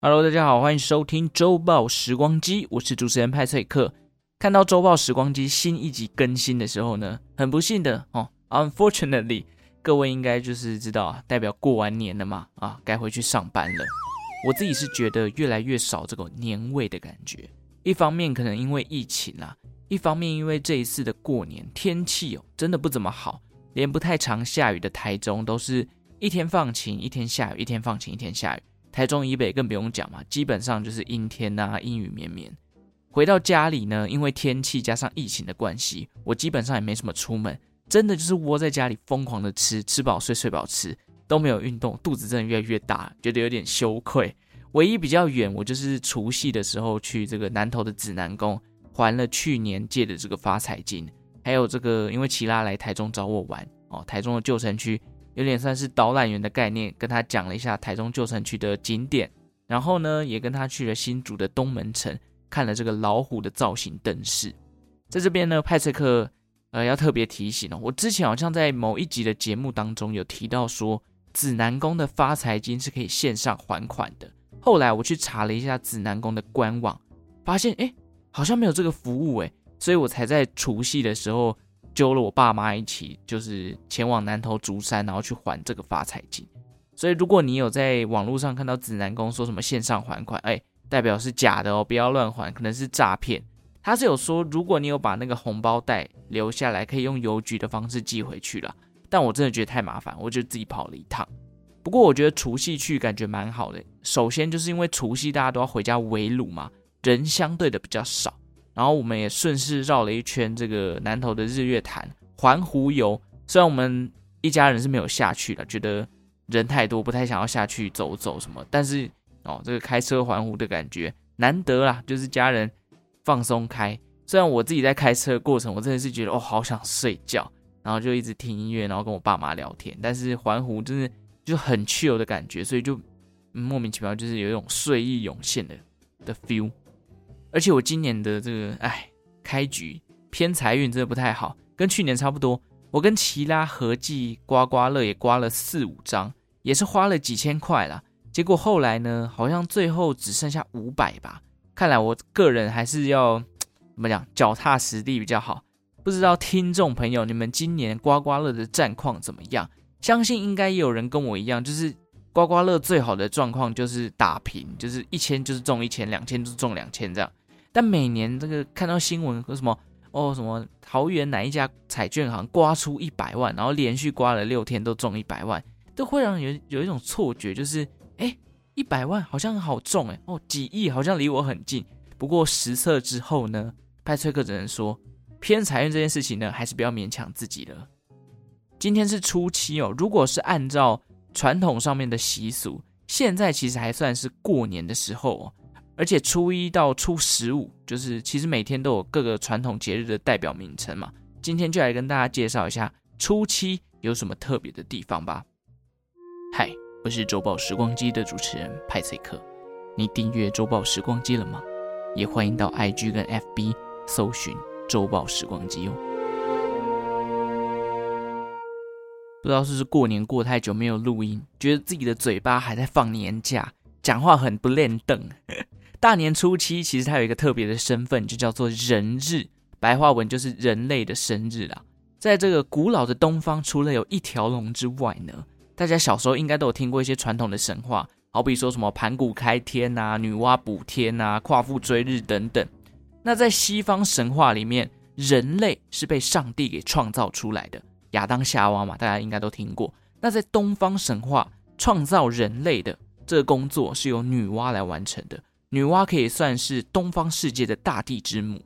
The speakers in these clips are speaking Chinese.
Hello，大家好，欢迎收听周报时光机，我是主持人派翠克。看到周报时光机新一集更新的时候呢，很不幸的哦，Unfortunately，各位应该就是知道，代表过完年了嘛，啊，该回去上班了。我自己是觉得越来越少这个年味的感觉，一方面可能因为疫情啊，一方面因为这一次的过年天气哦真的不怎么好，连不太常下雨的台中都是一天放晴，一天下雨，一天放晴，一天下雨。台中以北更不用讲嘛，基本上就是阴天呐、阴雨绵绵。回到家里呢，因为天气加上疫情的关系，我基本上也没什么出门，真的就是窝在家里疯狂的吃，吃饱睡，睡饱吃，都没有运动，肚子真的越来越大，觉得有点羞愧。唯一比较远，我就是除夕的时候去这个南投的指南宫，还了去年借的这个发财金，还有这个因为琦拉来台中找我玩哦，台中的旧城区。有点算是导览员的概念，跟他讲了一下台中旧城区的景点，然后呢，也跟他去了新竹的东门城，看了这个老虎的造型灯饰。在这边呢，派翠克呃要特别提醒哦，我之前好像在某一集的节目当中有提到说，指南宫的发财金是可以线上还款的。后来我去查了一下指南宫的官网，发现哎，好像没有这个服务哎，所以我才在除夕的时候。揪了我爸妈一起，就是前往南投竹山，然后去还这个发财金。所以，如果你有在网络上看到指南宫说什么线上还款，哎，代表是假的哦，不要乱还，可能是诈骗。他是有说，如果你有把那个红包袋留下来，可以用邮局的方式寄回去了。但我真的觉得太麻烦，我就自己跑了一趟。不过，我觉得除夕去感觉蛮好的。首先，就是因为除夕大家都要回家围炉嘛，人相对的比较少。然后我们也顺势绕了一圈这个南投的日月潭环湖游，虽然我们一家人是没有下去的，觉得人太多，不太想要下去走走什么。但是哦，这个开车环湖的感觉难得啦，就是家人放松开。虽然我自己在开车过程，我真的是觉得哦，好想睡觉，然后就一直听音乐，然后跟我爸妈聊天。但是环湖真的就很 chill 的感觉，所以就、莫名其妙就是有一种睡意涌现的的 feel。而且我今年的这个哎，开局偏财运真的不太好，跟去年差不多。我跟奇拉合计刮刮乐也刮了四五张，也是花了几千块啦。结果后来呢，好像最后只剩下五百吧。看来我个人还是要怎么讲，脚踏实地比较好。不知道听众朋友，你们今年刮刮乐的战况怎么样？相信应该也有人跟我一样，就是。刮刮乐最好的状况就是打平，就是一千就是中一千，两千就是中两千这样。但每年这个看到新闻说什么哦什么桃园哪一家彩券行刮出一百万，然后连续刮了六天都中一百万，都会让人有一种错觉，就是哎一百万好像好中哎哦几亿好像离我很近。不过实测之后呢，派崔克只能说偏财运这件事情呢，还是不要勉强自己了。今天是初七哦，如果是按照。传统上面的习俗，现在其实还算是过年的时候哦，而且初一到初十五，就是其实每天都有各个传统节日的代表名称嘛。今天就来跟大家介绍一下初七有什么特别的地方吧。嗨，我是周报时光机的主持人派翠克，你订阅周报时光机了吗？也欢迎到 IG 跟 FB 搜寻周报时光机哦。不知道是不是过年过太久没有录音，觉得自己的嘴巴还在放年假，讲话很不练凳。大年初七其实它有一个特别的身份，就叫做人日，白话文就是人类的生日啦。在这个古老的东方，除了有一条龙之外呢，大家小时候应该都有听过一些传统的神话，好比说什么盘古开天呐、啊、女娲补天呐、啊、夸父追日等等。那在西方神话里面，人类是被上帝给创造出来的。亚当夏娃嘛，大家应该都听过。那在东方神话，创造人类的这个工作是由女娲来完成的。女娲可以算是东方世界的大地之母。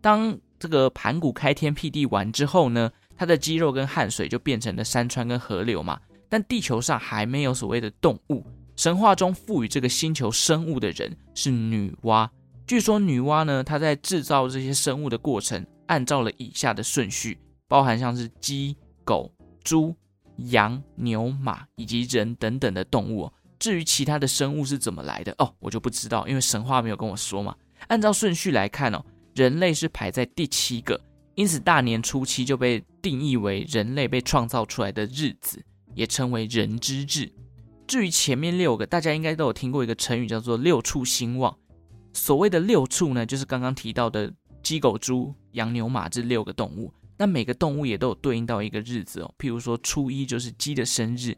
当这个盘古开天辟地完之后呢，他的肌肉跟汗水就变成了山川跟河流嘛。但地球上还没有所谓的动物。神话中赋予这个星球生物的人是女娲。据说女娲呢，她在制造这些生物的过程，按照了以下的顺序。包含像是鸡、狗、猪、羊、牛、马以及人等等的动物。至于其他的生物是怎么来的哦，我就不知道，因为神话没有跟我说嘛。按照顺序来看哦，人类是排在第七个，因此大年初七就被定义为人类被创造出来的日子，也称为人之日。至于前面六个，大家应该都有听过一个成语叫做“六畜兴旺”。所谓的六畜呢，就是刚刚提到的鸡、狗、猪、羊、牛、马这六个动物。那每个动物也都有对应到一个日子哦，譬如说初一就是鸡的生日，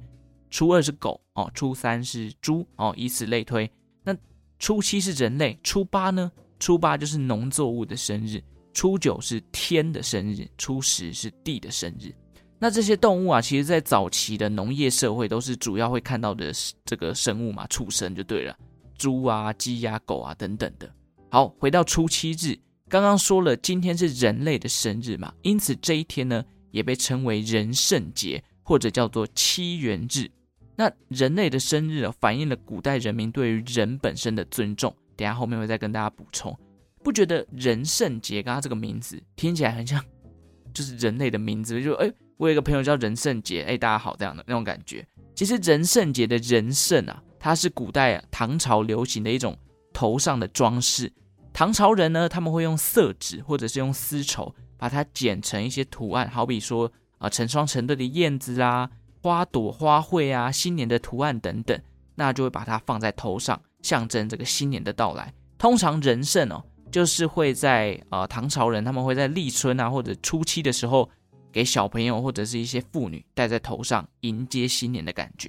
初二是狗哦，初三是猪哦，以此类推。那初七是人类，初八呢？初八就是农作物的生日，初九是天的生日，初十是地的生日。那这些动物啊，其实在早期的农业社会都是主要会看到的这个生物嘛，畜生就对了，猪啊、鸡呀、狗啊等等的。好，回到初七日。刚刚说了，今天是人类的生日嘛，因此这一天呢，也被称为人圣节，或者叫做七元日。那人类的生日，反映了古代人民对于人本身的尊重。等下后面会再跟大家补充。不觉得人圣节刚刚这个名字听起来很像，就是人类的名字？就哎，我有一个朋友叫人圣节，哎，大家好这样的那种感觉。其实人圣节的人圣啊，它是古代啊唐朝流行的一种头上的装饰。唐朝人呢，他们会用色纸或者是用丝绸，把它剪成一些图案，好比说啊、成双成对的燕子啊、花朵、花卉啊、新年的图案等等，那就会把它放在头上，象征这个新年的到来。通常人圣哦，就是会在、呃、唐朝人他们会在立春啊或者初七的时候，给小朋友或者是一些妇女戴在头上，迎接新年的感觉。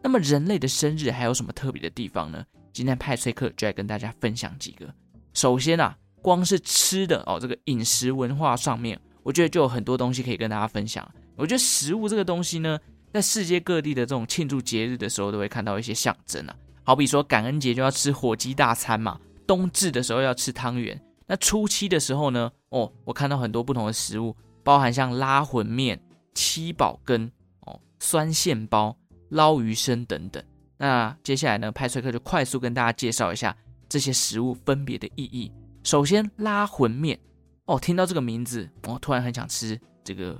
那么人类的生日还有什么特别的地方呢？今天派崔克就来跟大家分享几个。首先啊，光是吃的哦，这个饮食文化上面，我觉得就有很多东西可以跟大家分享。我觉得食物这个东西呢，在世界各地的这种庆祝节日的时候，都会看到一些象征啊。好比说感恩节就要吃火鸡大餐嘛，冬至的时候要吃汤圆。那初七的时候呢，哦，我看到很多不同的食物，包含像拉魂面、七宝羹、哦酸线包、捞鱼生等等。那接下来呢，派翠克就快速跟大家介绍一下。这些食物分别的意义。首先，拉魂面哦，听到这个名字，我、哦、突然很想吃这个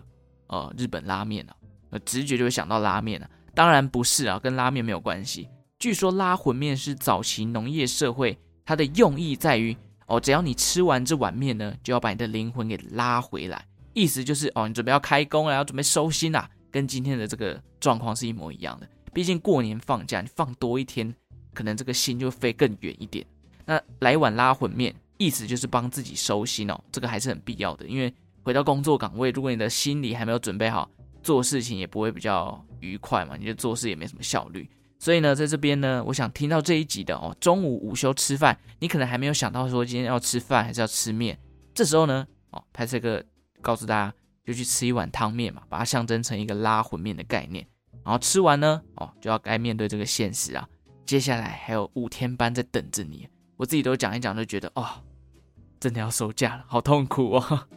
呃日本拉面啊，呃，直觉就会想到拉面啊。当然不是啊，跟拉面没有关系。据说拉魂面是早期农业社会，它的用意在于哦，只要你吃完这碗面呢，就要把你的灵魂给拉回来，意思就是哦，你准备要开工了，要准备收心啦，跟今天的这个状况是一模一样的。毕竟过年放假，你放多一天，可能这个心就飞更远一点。那来碗拉魂面，意思就是帮自己收心哦，这个还是很必要的。因为回到工作岗位，如果你的心里还没有准备好，做事情也不会比较愉快嘛，你就做事也没什么效率。所以呢，在这边呢，我想听到这一集的哦，中午午休吃饭，你可能还没有想到说今天要吃饭还是要吃面，这时候呢，哦，拍这个告诉大家，就去吃一碗汤面嘛，把它象征成一个拉魂面的概念。然后吃完呢，哦，就要该面对这个现实啊，接下来还有五天班在等着你。我自己都讲一讲，就觉得哦，真的要收假了，好痛苦哦。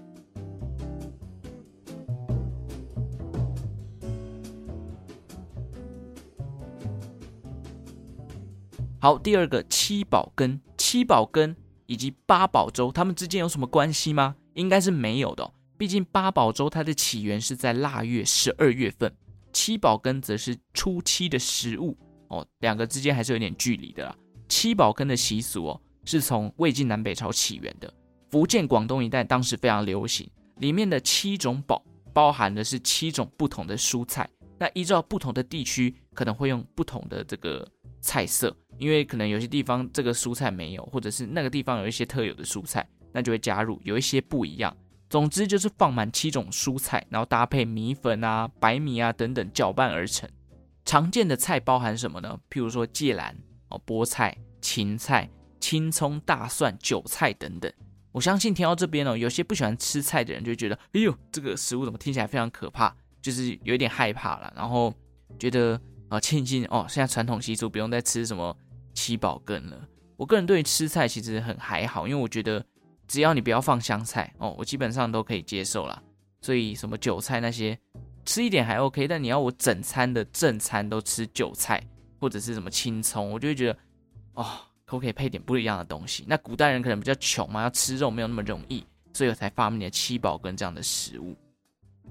好，第二个七宝羹，七宝羹以及八宝粥，它们之间有什么关系吗？应该是没有的。毕竟八宝粥它的起源是在腊月十二月份，七宝羹则是初七的食物哦，两个之间还是有点距离的啦。七宝羹的习俗哦，是从魏晋南北朝起源的。福建、广东一带当时非常流行。里面的七种宝包含的是七种不同的蔬菜。那依照不同的地区，可能会用不同的这个菜色，因为可能有些地方这个蔬菜没有，或者是那个地方有一些特有的蔬菜，那就会加入，有一些不一样。总之就是放满七种蔬菜，然后搭配米粉啊、白米啊等等搅拌而成。常见的菜包含什么呢？譬如说芥兰。哦，菠菜、芹菜、青葱、大蒜、韭菜等等。我相信听到这边哦，有些不喜欢吃菜的人就觉得，哎呦，这个食物怎么听起来非常可怕，就是有点害怕了。然后觉得啊，庆幸哦，现在传统习俗不用再吃什么七宝羹了。我个人对于吃菜其实很还好，因为我觉得只要你不要放香菜哦，我基本上都可以接受啦。所以什么韭菜那些吃一点还 OK，但你要我整餐的正餐都吃韭菜。或者是什么青葱，我就会觉得，哦，可不可以配点不一样的东西？那古代人可能比较穷嘛，要吃肉没有那么容易，所以我才发明了七宝羹这样的食物。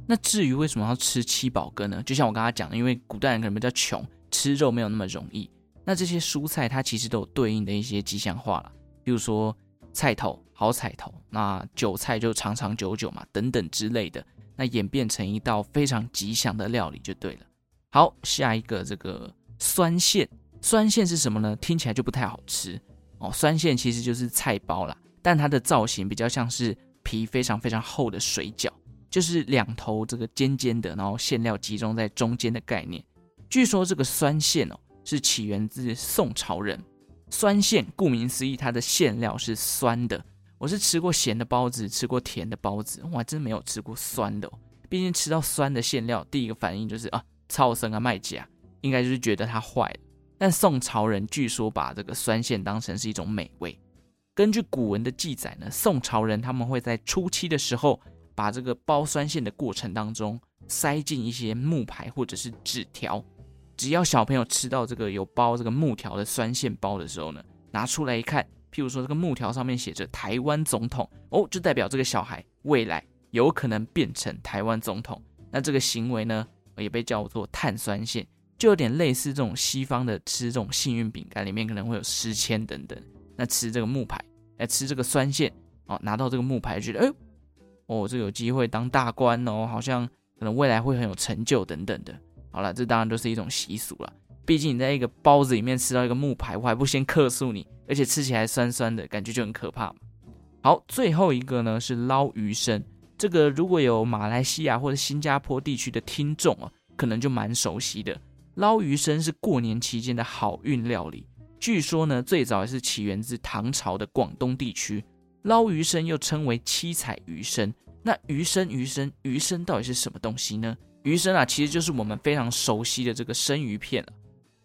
那至于为什么要吃七宝羹呢？就像我刚才讲的，因为古代人可能比较穷，吃肉没有那么容易。那这些蔬菜它其实都有对应的一些吉祥话啦，比如说菜头好彩头，那韭菜就长长久久嘛，等等之类的，那演变成一道非常吉祥的料理就对了。好，下一个这个。酸馅。酸馅是什么呢？听起来就不太好吃哦。酸馅其实就是菜包啦，但它的造型比较像是皮非常非常厚的水饺，就是两头这个尖尖的，然后馅料集中在中间的概念。据说这个酸馅哦，是起源自宋朝人。酸馅顾名思义，它的馅料是酸的。我是吃过咸的包子，吃过甜的包子，我还真没有吃过酸的哦。毕竟吃到酸的馅料，第一个反应就是啊，超生啊，卖家，应该就是觉得它坏了。但宋朝人据说把这个酸馅当成是一种美味。根据古文的记载呢，宋朝人他们会在初期的时候，把这个包酸馅的过程当中塞进一些木牌或者是纸条。只要小朋友吃到这个有包这个木条的酸馅包的时候呢，拿出来一看，譬如说这个木条上面写着台湾总统哦，就代表这个小孩未来。有可能变成台湾总统，那这个行为呢，也被叫做碳酸馅，就有点类似这种西方的吃这种幸运饼干，里面可能会有诗签等等。那吃这个木牌，来吃这个酸馅哦，拿到这个木牌，觉得哎呦，哦，这有机会当大官哦，好像可能未来会很有成就等等的。好了，这当然都是一种习俗了。毕竟你在一个包子里面吃到一个木牌，我还不先克诉你，而且吃起来酸酸的，感觉就很可怕。好，最后一个呢是捞鱼生。这个如果有马来西亚或者新加坡地区的听众啊，可能就蛮熟悉的。捞鱼生是过年期间的好运料理，据说呢，最早也是起源自唐朝的广东地区。捞鱼生又称为七彩鱼生。那鱼生鱼生鱼生到底是什么东西呢？鱼生啊，其实就是我们非常熟悉的这个生鱼片。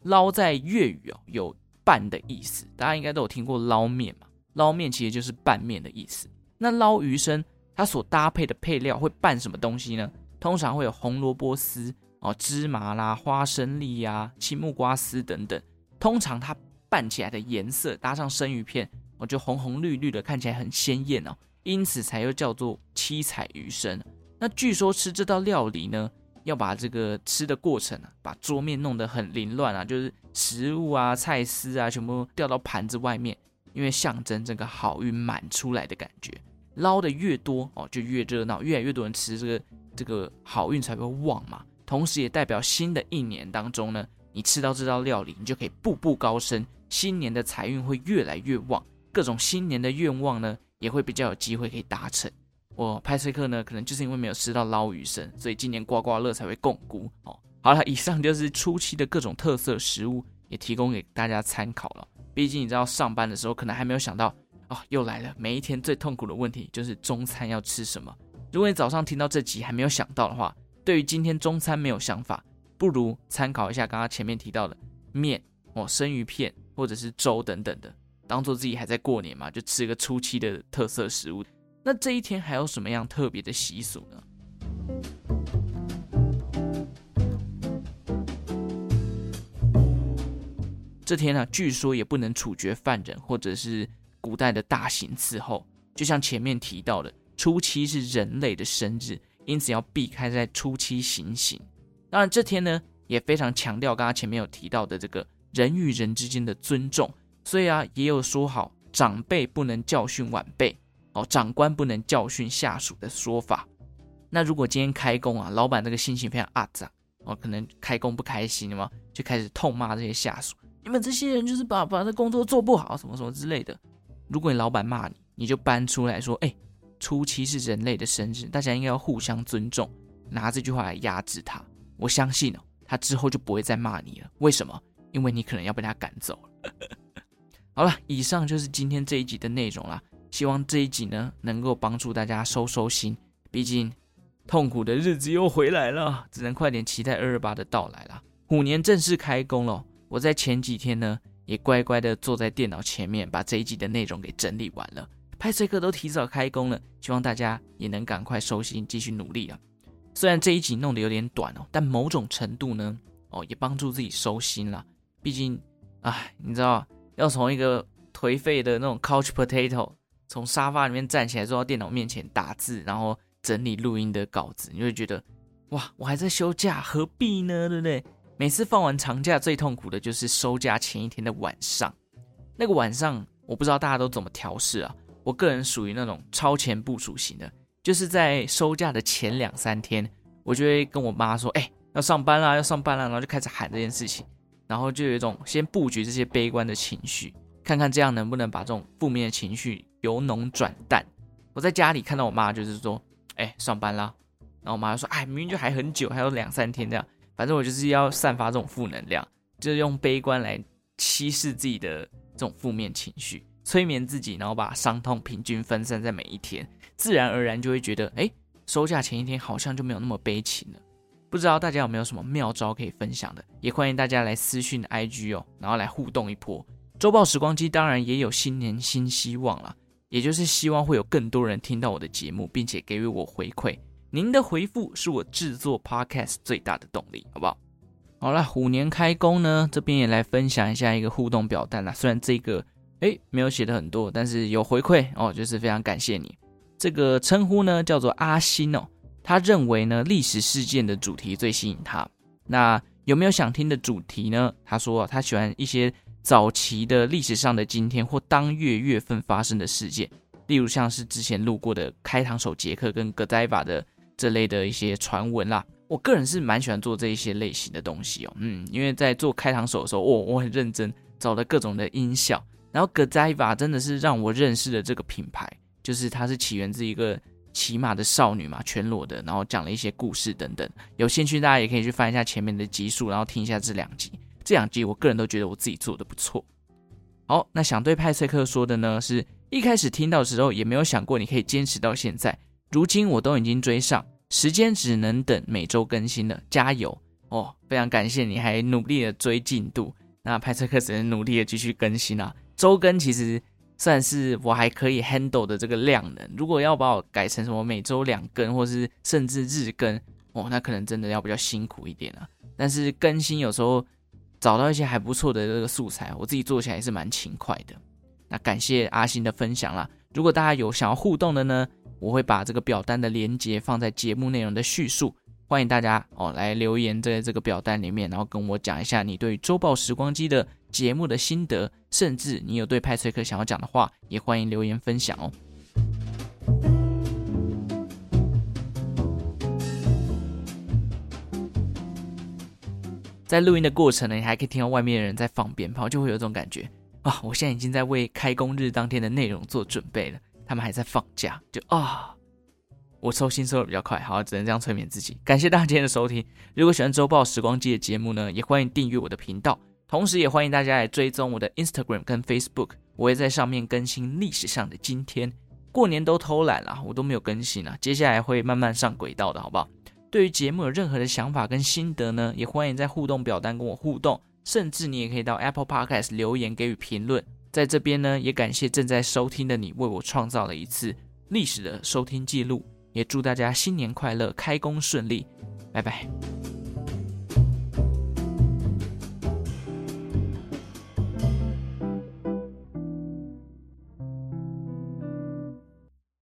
捞在粤语哦，有拌的意思，大家应该都有听过捞面嘛。捞面其实就是拌面的意思。那捞鱼生。它所搭配的配料会拌什么东西呢？通常会有红萝卜丝哦、芝麻啦、花生粒呀、青木瓜丝等等。通常它拌起来的颜色搭上生鱼片，哦，就红红绿绿的，看起来很鲜艳哦，因此才又叫做七彩鱼生。那据说吃这道料理呢，要把这个吃的过程啊，把桌面弄得很凌乱啊，就是食物啊、菜丝啊，全部掉到盘子外面，因为象征这个好运满出来的感觉。捞的越多哦，就越热闹，越来越多人吃这个，这个好运才会旺嘛。同时也代表新的一年当中呢，你吃到这道料理，你就可以步步高升，新年的财运会越来越旺，各种新年的愿望呢，也会比较有机会可以达成。我派翠克呢，可能就是因为没有吃到捞鱼生，所以今年刮刮乐才会摃龟哦。好了，以上就是初期的各种特色食物，也提供给大家参考了。毕竟你知道上班的时候，可能还没有想到。哦，又来了！每一天最痛苦的问题就是中餐要吃什么。如果你早上听到这集还没有想到的话，对于今天中餐没有想法，不如参考一下刚刚前面提到的面哦、生鱼片或者是粥等等的，当做自己还在过年嘛，就吃一个初期的特色食物。那这一天还有什么样特别的习俗呢？这天呢、啊，据说也不能处决犯人，或者是。古代的大刑伺候，就像前面提到的，初七是人类的生日，因此要避开在初七行刑。当然，这天呢也非常强调刚刚前面有提到的这个人与人之间的尊重，所以啊，也有说好长辈不能教训晚辈，哦，长官不能教训下属的说法。那如果今天开工啊，老板这个心情非常阿杂，哦，可能开工不开心嘛，就开始痛骂这些下属，你们这些人就是把把这工作做不好，什么什么之类的。如果你老板骂你，你就搬出来说：“哎，初期是人类的生日，大家应该要互相尊重。”拿这句话来压制他，我相信哦，他之后就不会再骂你了。为什么？因为你可能要被他赶走了。好了，以上就是今天这一集的内容啦。希望这一集呢，能够帮助大家收收心。毕竟痛苦的日子又回来了，只能快点期待二二八的到来了。虎年正式开工了，我在前几天呢。也乖乖的坐在电脑前面，把这一集的内容给整理完了。派翠克都提早开工了，希望大家也能赶快收心，继续努力啊！虽然这一集弄得有点短哦，但某种程度呢，哦，也帮助自己收心了。毕竟，哎，你知道，要从一个颓废的那种 couch potato，从沙发里面站起来坐到电脑面前打字，然后整理录音的稿子，你会觉得，哇，我还在休假，何必呢？对不对？每次放完长假，最痛苦的就是收假前一天的晚上。那个晚上，我不知道大家都怎么调试啊。我个人属于那种超前部署型的，就是在收假的前两三天，我就会跟我妈说：“哎，要上班啦，要上班啦。”然后就开始喊这件事情。然后就有一种先布局这些悲观的情绪，看看这样能不能把这种负面的情绪由浓转淡。我在家里看到我妈就是说，哎，上班啦，然后我妈就说，哎，明明就还很久，还有两三天这样，反正我就是要散发这种负能量，就是用悲观来稀释自己的这种负面情绪，催眠自己，然后把伤痛平均分散在每一天，自然而然就会觉得，哎，收假前一天好像就没有那么悲情了。不知道大家有没有什么妙招可以分享的，也欢迎大家来私讯 IG 哦，然后来互动一波。周报时光机当然也有新年新希望了，也就是希望会有更多人听到我的节目，并且给予我回馈。您的回复是我制作 Podcast 最大的动力，好不好？好了，虎年开工呢，这边也来分享一下一个互动表单啦。虽然这个诶没有写的很多，但是有回馈哦，就是非常感谢你。这个称呼呢叫做阿星哦。他认为呢，历史事件的主题最吸引他。那有没有想听的主题呢？他说他喜欢一些早期的历史上的今天或当月月份发生的事件，例如像是之前录过的开膛手杰克跟葛代法的这类的一些传闻啦。我个人是蛮喜欢做这一些类型的东西哦，嗯，因为在做开膛手的时候，我、哦、我很认真找了各种的音效，然后葛代法真的是让我认识了这个品牌，就是它是起源自一个。骑马的少女嘛，全裸的，然后讲了一些故事等等。有兴趣大家也可以去翻一下前面的集数，然后听一下这两集。这两集我个人都觉得我自己做的不错。好，那想对派翠克说的呢，是一开始听到的时候也没有想过你可以坚持到现在。如今我都已经追上，时间只能等每周更新了，加油哦！非常感谢你还努力的追进度。那派翠克只能努力的继续更新啊，周更其实。算是我还可以 handle 的这个量能。如果要把我改成什么每周两更，或是甚至日更，哦，那可能真的要比较辛苦一点了。但是更新有时候找到一些还不错的这个素材，我自己做起来也是蛮勤快的。那感谢阿星的分享啦。如果大家有想要互动的呢，我会把这个表单的连接放在节目内容的叙述。欢迎大家哦来留言在这个表单里面，然后跟我讲一下你对周报时光机的节目的心得，甚至你有对派翠克想要讲的话，也欢迎留言分享哦。在录音的过程呢，你还可以听到外面的人在放鞭炮，就会有种感觉啊！我现在已经在为开工日当天的内容做准备了，他们还在放假，就啊。我收心收的比较快，好，只能这样催眠自己。感谢大家今天的收听。如果喜欢周报时光机的节目呢，也欢迎订阅我的频道，同时也欢迎大家来追踪我的 Instagram 跟 Facebook，我会在上面更新历史上的今天。过年都偷懒了，我都没有更新了，接下来会慢慢上轨道的，好不好？对于节目有任何的想法跟心得呢，也欢迎在互动表单跟我互动，甚至你也可以到 Apple Podcast 留言给予评论。在这边呢，也感谢正在收听的你，为我创造了一次历史的收听记录。也祝大家新年快乐，开工顺利，拜拜。